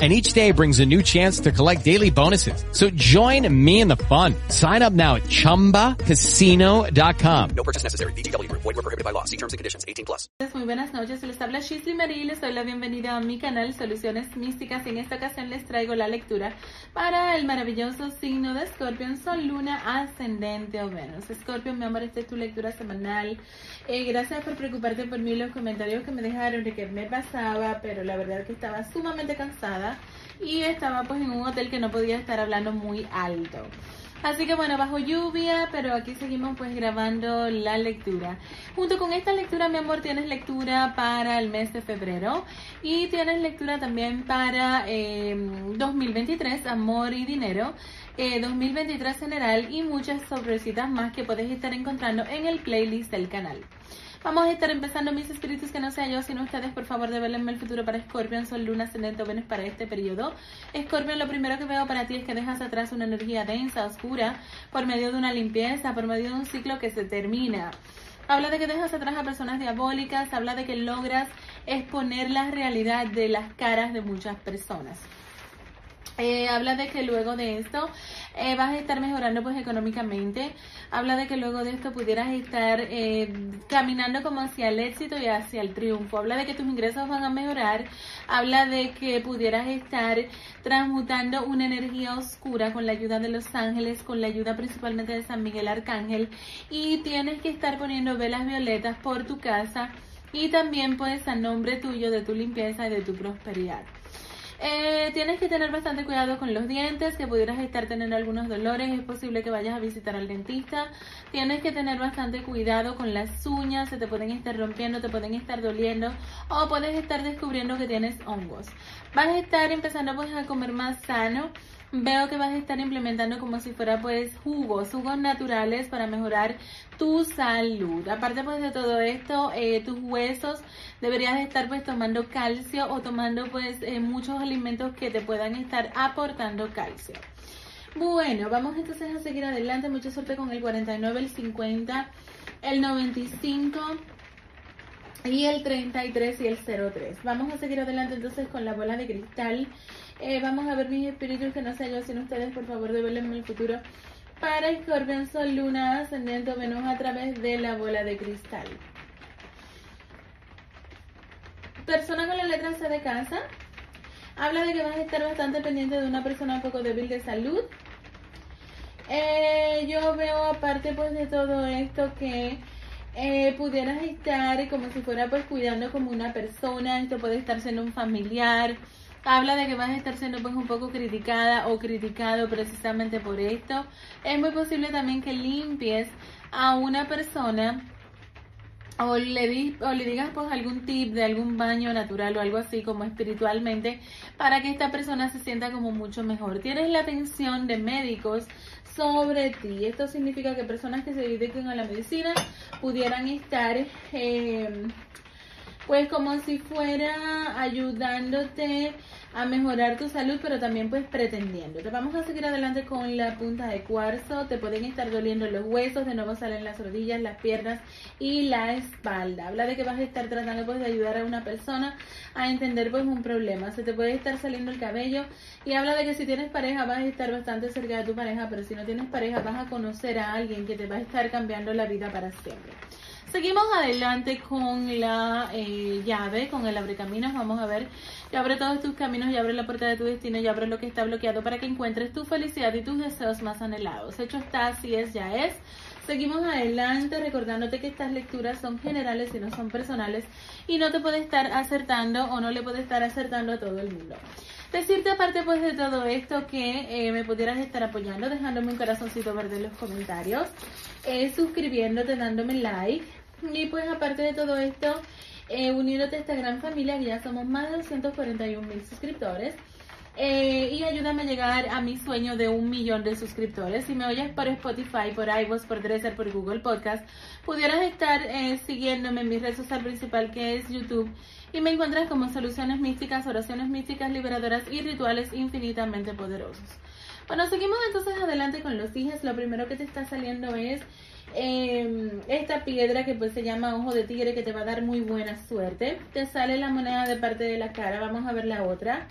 and each day brings a new chance to collect daily bonuses. So join me in the fun. Sign up now at ChumbaCasino.com. No purchase necessary. BGW. Void were prohibited by law. See terms and conditions. 18 plus. Muy buenas noches, les habla Shisley Marie les doy la bienvenida a mi canal Soluciones Místicas en esta ocasión les traigo la lectura para el maravilloso signo de Scorpion, Sol, Luna, Ascendente o Venus. Scorpion, mi amor, esta es tu lectura semanal. Eh, gracias por preocuparte por mí, los comentarios que me dejaron de que me pasaba, pero la verdad que estaba sumamente cansada y estaba pues en un hotel que no podía estar hablando muy alto. Así que bueno, bajo lluvia, pero aquí seguimos pues grabando la lectura. Junto con esta lectura, mi amor, tienes lectura para el mes de febrero y tienes lectura también para 2023, eh, amor y dinero. 2023 eh, general y muchas sorpresitas más que puedes estar encontrando en el playlist del canal. Vamos a estar empezando mis espíritus que no sea yo, sino ustedes, por favor, develenme el futuro para Scorpion, Sol, Luna, Ascendente Venus para este periodo. Scorpion, lo primero que veo para ti es que dejas atrás una energía densa, oscura, por medio de una limpieza, por medio de un ciclo que se termina. Habla de que dejas atrás a personas diabólicas, habla de que logras exponer la realidad de las caras de muchas personas. Eh, habla de que luego de esto eh, vas a estar mejorando pues económicamente. Habla de que luego de esto pudieras estar eh, caminando como hacia el éxito y hacia el triunfo. Habla de que tus ingresos van a mejorar. Habla de que pudieras estar transmutando una energía oscura con la ayuda de los ángeles, con la ayuda principalmente de San Miguel Arcángel. Y tienes que estar poniendo velas violetas por tu casa y también pues a nombre tuyo de tu limpieza y de tu prosperidad. Eh, tienes que tener bastante cuidado con los dientes, que pudieras estar teniendo algunos dolores, es posible que vayas a visitar al dentista. Tienes que tener bastante cuidado con las uñas, se te pueden estar rompiendo, te pueden estar doliendo o puedes estar descubriendo que tienes hongos. Vas a estar empezando pues a comer más sano veo que vas a estar implementando como si fuera pues jugos, jugos naturales para mejorar tu salud. Aparte pues de todo esto, eh, tus huesos deberías estar pues tomando calcio o tomando pues eh, muchos alimentos que te puedan estar aportando calcio. Bueno, vamos entonces a seguir adelante. Mucha suerte con el 49, el 50, el 95 y el 33 y el 03. Vamos a seguir adelante entonces con la bola de cristal. Eh, vamos a ver mis espíritus que no yo, sin ustedes, por favor, develenme el futuro. Para Scorpion, Sol, Luna, Ascendente Venus a través de la bola de cristal. Persona con la letra C de casa. Habla de que vas a estar bastante pendiente de una persona un poco débil de salud. Eh, yo veo aparte pues de todo esto que eh, pudieras estar como si fuera pues cuidando como una persona, esto puede estar siendo un familiar, habla de que vas a estar siendo pues un poco criticada o criticado precisamente por esto. Es muy posible también que limpies a una persona o le, o le digas pues algún tip de algún baño natural o algo así como espiritualmente para que esta persona se sienta como mucho mejor. Tienes la atención de médicos sobre ti. Esto significa que personas que se dediquen a la medicina pudieran estar eh, pues como si fuera ayudándote a mejorar tu salud, pero también pues pretendiéndote. Vamos a seguir adelante con la punta de cuarzo. Te pueden estar doliendo los huesos, de nuevo salen las rodillas, las piernas y la espalda. Habla de que vas a estar tratando pues de ayudar a una persona a entender pues un problema. Se te puede estar saliendo el cabello y habla de que si tienes pareja vas a estar bastante cerca de tu pareja, pero si no tienes pareja vas a conocer a alguien que te va a estar cambiando la vida para siempre. Seguimos adelante con la eh, llave, con el abre caminos. Vamos a ver, y abre todos tus caminos, y abre la puerta de tu destino, y abre lo que está bloqueado para que encuentres tu felicidad y tus deseos más anhelados. Hecho está, así es, ya es. Seguimos adelante recordándote que estas lecturas son generales y no son personales y no te puede estar acertando o no le puede estar acertando a todo el mundo. Decirte aparte pues de todo esto que eh, me pudieras estar apoyando dejándome un corazoncito verde en los comentarios, eh, suscribiéndote, dándome like y pues aparte de todo esto eh, uniéndote a esta gran familia que ya somos más de 241 mil suscriptores. Eh, y ayúdame a llegar a mi sueño de un millón de suscriptores. Si me oyes por Spotify, por iVoox, por Dresser, por Google Podcast, pudieras estar eh, siguiéndome en mi red social principal que es YouTube y me encuentras como soluciones místicas, oraciones místicas liberadoras y rituales infinitamente poderosos. Bueno, seguimos entonces adelante con los hijos. Lo primero que te está saliendo es eh, esta piedra que pues se llama ojo de tigre que te va a dar muy buena suerte. Te sale la moneda de parte de la cara. Vamos a ver la otra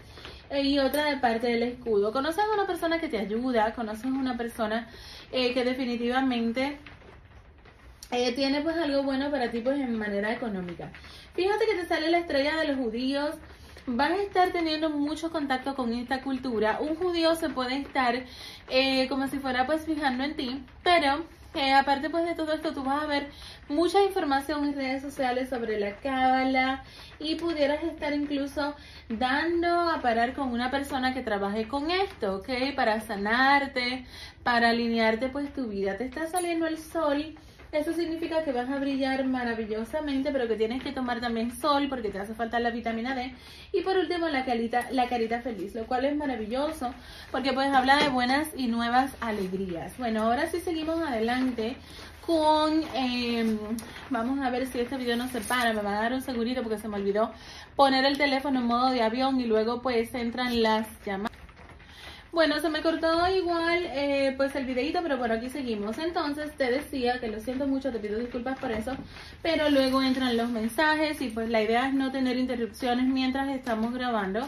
y otra de parte del escudo. Conoces a una persona que te ayuda, conoces a una persona eh, que definitivamente eh, tiene pues algo bueno para ti pues en manera económica. Fíjate que te sale la estrella de los judíos. Vas a estar teniendo mucho contacto con esta cultura. Un judío se puede estar eh, como si fuera pues fijando en ti, pero que aparte pues de todo esto tú vas a ver mucha información en redes sociales sobre la cábala y pudieras estar incluso dando a parar con una persona que trabaje con esto, ¿ok? Para sanarte, para alinearte pues tu vida. Te está saliendo el sol. Eso significa que vas a brillar maravillosamente, pero que tienes que tomar también sol porque te hace falta la vitamina D. Y por último, la carita, la carita feliz, lo cual es maravilloso porque pues habla de buenas y nuevas alegrías. Bueno, ahora sí seguimos adelante con, eh, vamos a ver si este video no se para, me va a dar un segurito porque se me olvidó poner el teléfono en modo de avión y luego pues entran las llamadas. Bueno, se me cortó igual eh, pues el videito, pero por aquí seguimos. Entonces te decía que lo siento mucho, te pido disculpas por eso, pero luego entran los mensajes y pues la idea es no tener interrupciones mientras estamos grabando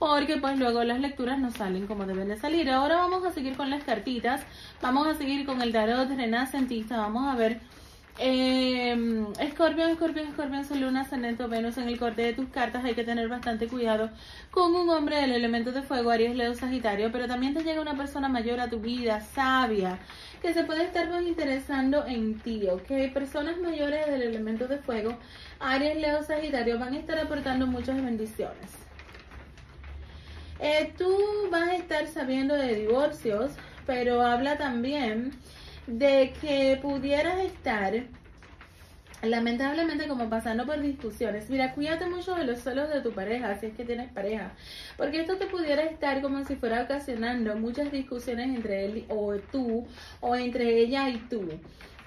porque pues luego las lecturas no salen como deben de salir. Ahora vamos a seguir con las cartitas, vamos a seguir con el tarot renacentista, vamos a ver eh, Escorpión, Escorpión, Escorpión, Sol, Luna, Ascendente Venus. En el corte de tus cartas hay que tener bastante cuidado con un hombre del elemento de fuego, Aries, Leo, Sagitario. Pero también te llega una persona mayor a tu vida, sabia, que se puede estar más interesando en ti, ¿ok? Personas mayores del elemento de fuego, Aries, Leo, Sagitario, van a estar aportando muchas bendiciones. Eh, tú vas a estar sabiendo de divorcios, pero habla también de que pudieras estar lamentablemente como pasando por discusiones. Mira, cuídate mucho de los celos de tu pareja, si es que tienes pareja, porque esto te pudiera estar como si fuera ocasionando muchas discusiones entre él o tú, o entre ella y tú.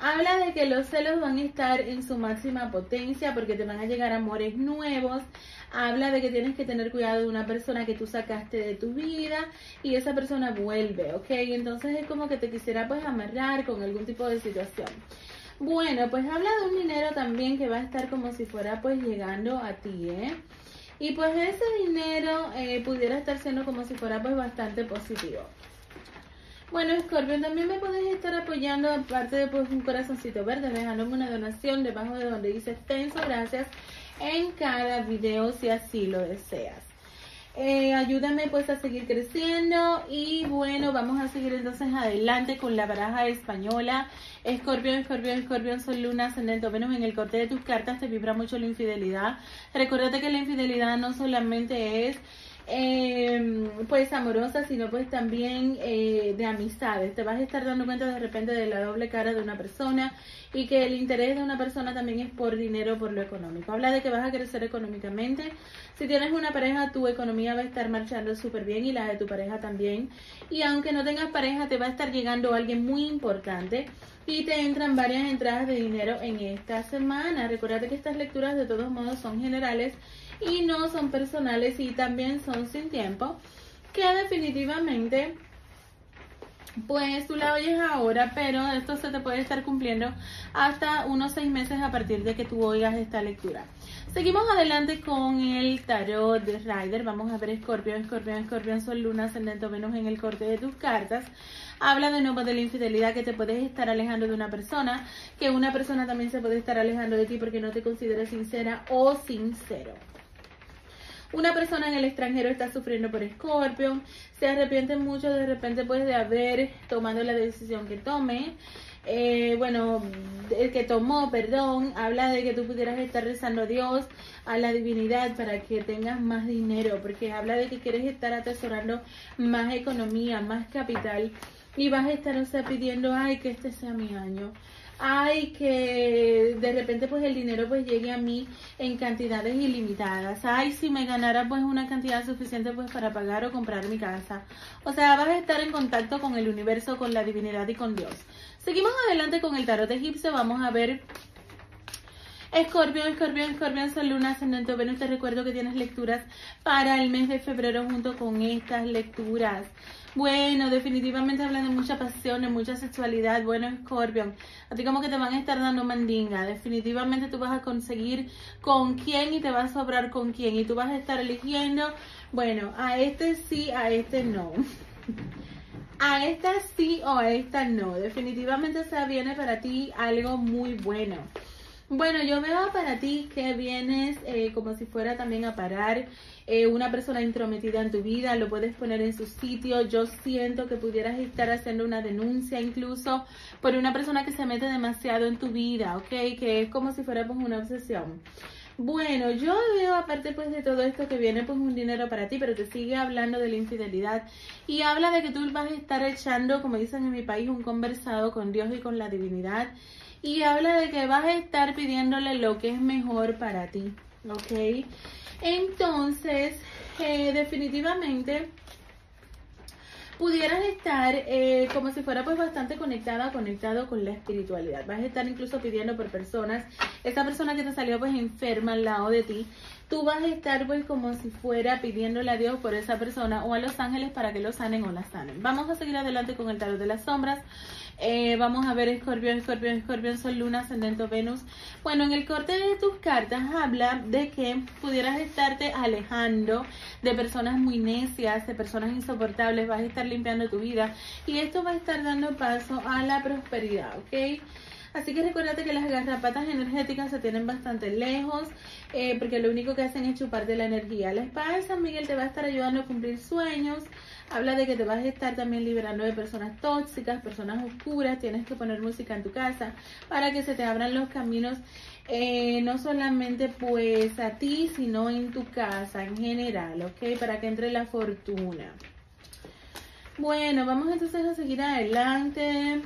Habla de que los celos van a estar en su máxima potencia porque te van a llegar amores nuevos. Habla de que tienes que tener cuidado de una persona que tú sacaste de tu vida y esa persona vuelve, ¿ok? Entonces es como que te quisiera pues amarrar con algún tipo de situación. Bueno, pues habla de un dinero también que va a estar como si fuera pues llegando a ti, ¿eh? Y pues ese dinero eh, pudiera estar siendo como si fuera pues bastante positivo. Bueno, Scorpio, también me puedes estar apoyando, aparte de pues, un corazoncito verde, dejándome una donación debajo de donde dice extenso, gracias, en cada video si así lo deseas. Eh, ayúdame pues a seguir creciendo y bueno, vamos a seguir entonces adelante con la baraja española. Escorpión, escorpión, escorpión, sol, luna, ascendente, Venus. En el corte de tus cartas te vibra mucho la infidelidad. Recuerda que la infidelidad no solamente es eh, pues amorosa, sino pues también eh, de amistades. Te vas a estar dando cuenta de repente de la doble cara de una persona y que el interés de una persona también es por dinero, por lo económico. Habla de que vas a crecer económicamente. Si tienes una pareja, tu economía va a estar marchando súper bien y la de tu pareja también. Y aunque no tengas pareja, te va a estar llegando alguien muy importante y te entran varias entradas de dinero en esta semana. Recuerda que estas lecturas de todos modos son generales y no son personales y también son sin tiempo, que definitivamente pues tú la oyes ahora, pero esto se te puede estar cumpliendo hasta unos seis meses a partir de que tú oigas esta lectura. Seguimos adelante con el tarot de Rider. Vamos a ver Escorpión, Escorpión, Escorpión, Sol, Luna, Ascendente menos en el corte de tus cartas. Habla de nuevo de la infidelidad que te puedes estar alejando de una persona, que una persona también se puede estar alejando de ti porque no te considera sincera o sincero. Una persona en el extranjero está sufriendo por Scorpio, se arrepiente mucho de repente pues de haber tomado la decisión que tome. eh, bueno, el que tomó, perdón, habla de que tú pudieras estar rezando a Dios, a la divinidad, para que tengas más dinero, porque habla de que quieres estar atesorando más economía, más capital, y vas a estar, o sea, pidiendo, ay, que este sea mi año ay, que de repente pues el dinero pues llegue a mí en cantidades ilimitadas, ay, si me ganara pues una cantidad suficiente pues para pagar o comprar mi casa. O sea, vas a estar en contacto con el universo, con la divinidad y con Dios. Seguimos adelante con el tarot egipcio, vamos a ver Escorpión, Escorpión, Escorpión, Sol, Luna, Ascendente Venus. Te recuerdo que tienes lecturas para el mes de febrero junto con estas lecturas. Bueno, definitivamente hablan de mucha pasión, de mucha sexualidad. Bueno, Scorpion, a ti como que te van a estar dando mandinga. Definitivamente tú vas a conseguir con quién y te vas a sobrar con quién. Y tú vas a estar eligiendo, bueno, a este sí, a este no. a esta sí o a esta no. Definitivamente se viene para ti algo muy bueno. Bueno, yo veo para ti que vienes eh, como si fuera también a parar eh, una persona intrometida en tu vida, lo puedes poner en su sitio. Yo siento que pudieras estar haciendo una denuncia incluso por una persona que se mete demasiado en tu vida, ¿ok? Que es como si fuera pues una obsesión. Bueno, yo veo aparte pues de todo esto que viene pues un dinero para ti, pero te sigue hablando de la infidelidad y habla de que tú vas a estar echando, como dicen en mi país, un conversado con Dios y con la divinidad y habla de que vas a estar pidiéndole lo que es mejor para ti, ¿ok? Entonces, eh, definitivamente pudieras estar eh, como si fuera pues bastante conectada, conectado con la espiritualidad. Vas a estar incluso pidiendo por personas, esa persona que te salió pues enferma al lado de ti, tú vas a estar pues como si fuera pidiéndole a Dios por esa persona o a los ángeles para que lo sanen o la sanen. Vamos a seguir adelante con el tarot de las sombras. Eh, vamos a ver Escorpión, Escorpión, Escorpión, Sol, Luna, Ascendente, Venus. Bueno, en el corte de tus cartas habla de que pudieras estarte alejando de personas muy necias, de personas insoportables, vas a estar limpiando tu vida y esto va a estar dando paso a la prosperidad, ¿ok? Así que recuérdate que las garrapatas energéticas se tienen bastante lejos, eh, porque lo único que hacen es chuparte la energía. La espada de San Miguel te va a estar ayudando a cumplir sueños, Habla de que te vas a estar también liberando de personas tóxicas, personas oscuras. Tienes que poner música en tu casa para que se te abran los caminos, eh, no solamente pues a ti, sino en tu casa en general, ¿ok? Para que entre la fortuna. Bueno, vamos entonces a seguir adelante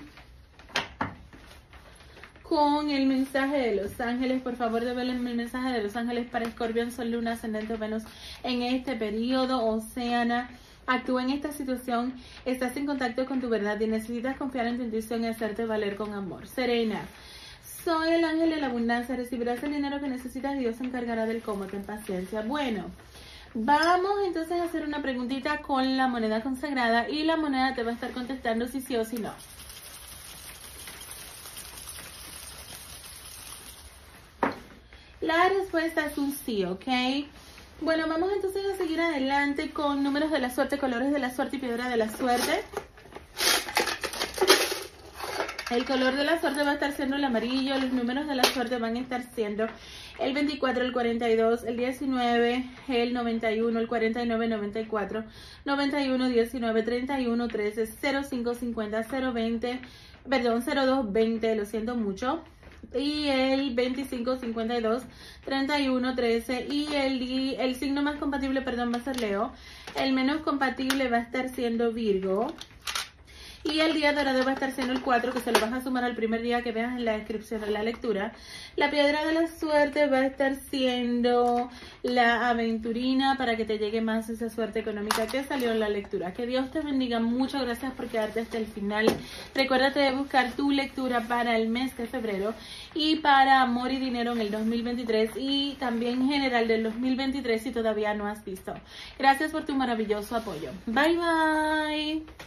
con el mensaje de los ángeles. Por favor, develen el mensaje de los ángeles para Escorpión, Sol, Luna, Ascendente Venus en este periodo. Oceana Actúa en esta situación, estás en contacto con tu verdad y necesitas confiar en tu intuición y hacerte valer con amor. Serena, soy el ángel de la abundancia, recibirás el dinero que necesitas y Dios se encargará del cómo, ten paciencia. Bueno, vamos entonces a hacer una preguntita con la moneda consagrada y la moneda te va a estar contestando si sí o si no. La respuesta es un sí, ¿ok? Bueno, vamos entonces a seguir adelante con números de la suerte, colores de la suerte y piedra de la suerte. El color de la suerte va a estar siendo el amarillo, los números de la suerte van a estar siendo el 24, el 42, el 19, el 91, el 49, 94, 91, 19, 31, 13, 05, 50, 020, perdón, 02, 20, lo siento mucho y el 25, 52, 31, 13 y el, el signo más compatible, perdón, va a ser Leo. El menos compatible va a estar siendo Virgo. Y el día dorado va a estar siendo el 4, que se lo vas a sumar al primer día que veas en la descripción de la lectura. La piedra de la suerte va a estar siendo la aventurina para que te llegue más esa suerte económica que salió en la lectura. Que Dios te bendiga. Muchas gracias por quedarte hasta el final. Recuérdate de buscar tu lectura para el mes de febrero y para amor y dinero en el 2023 y también en general del 2023 si todavía no has visto. Gracias por tu maravilloso apoyo. Bye bye.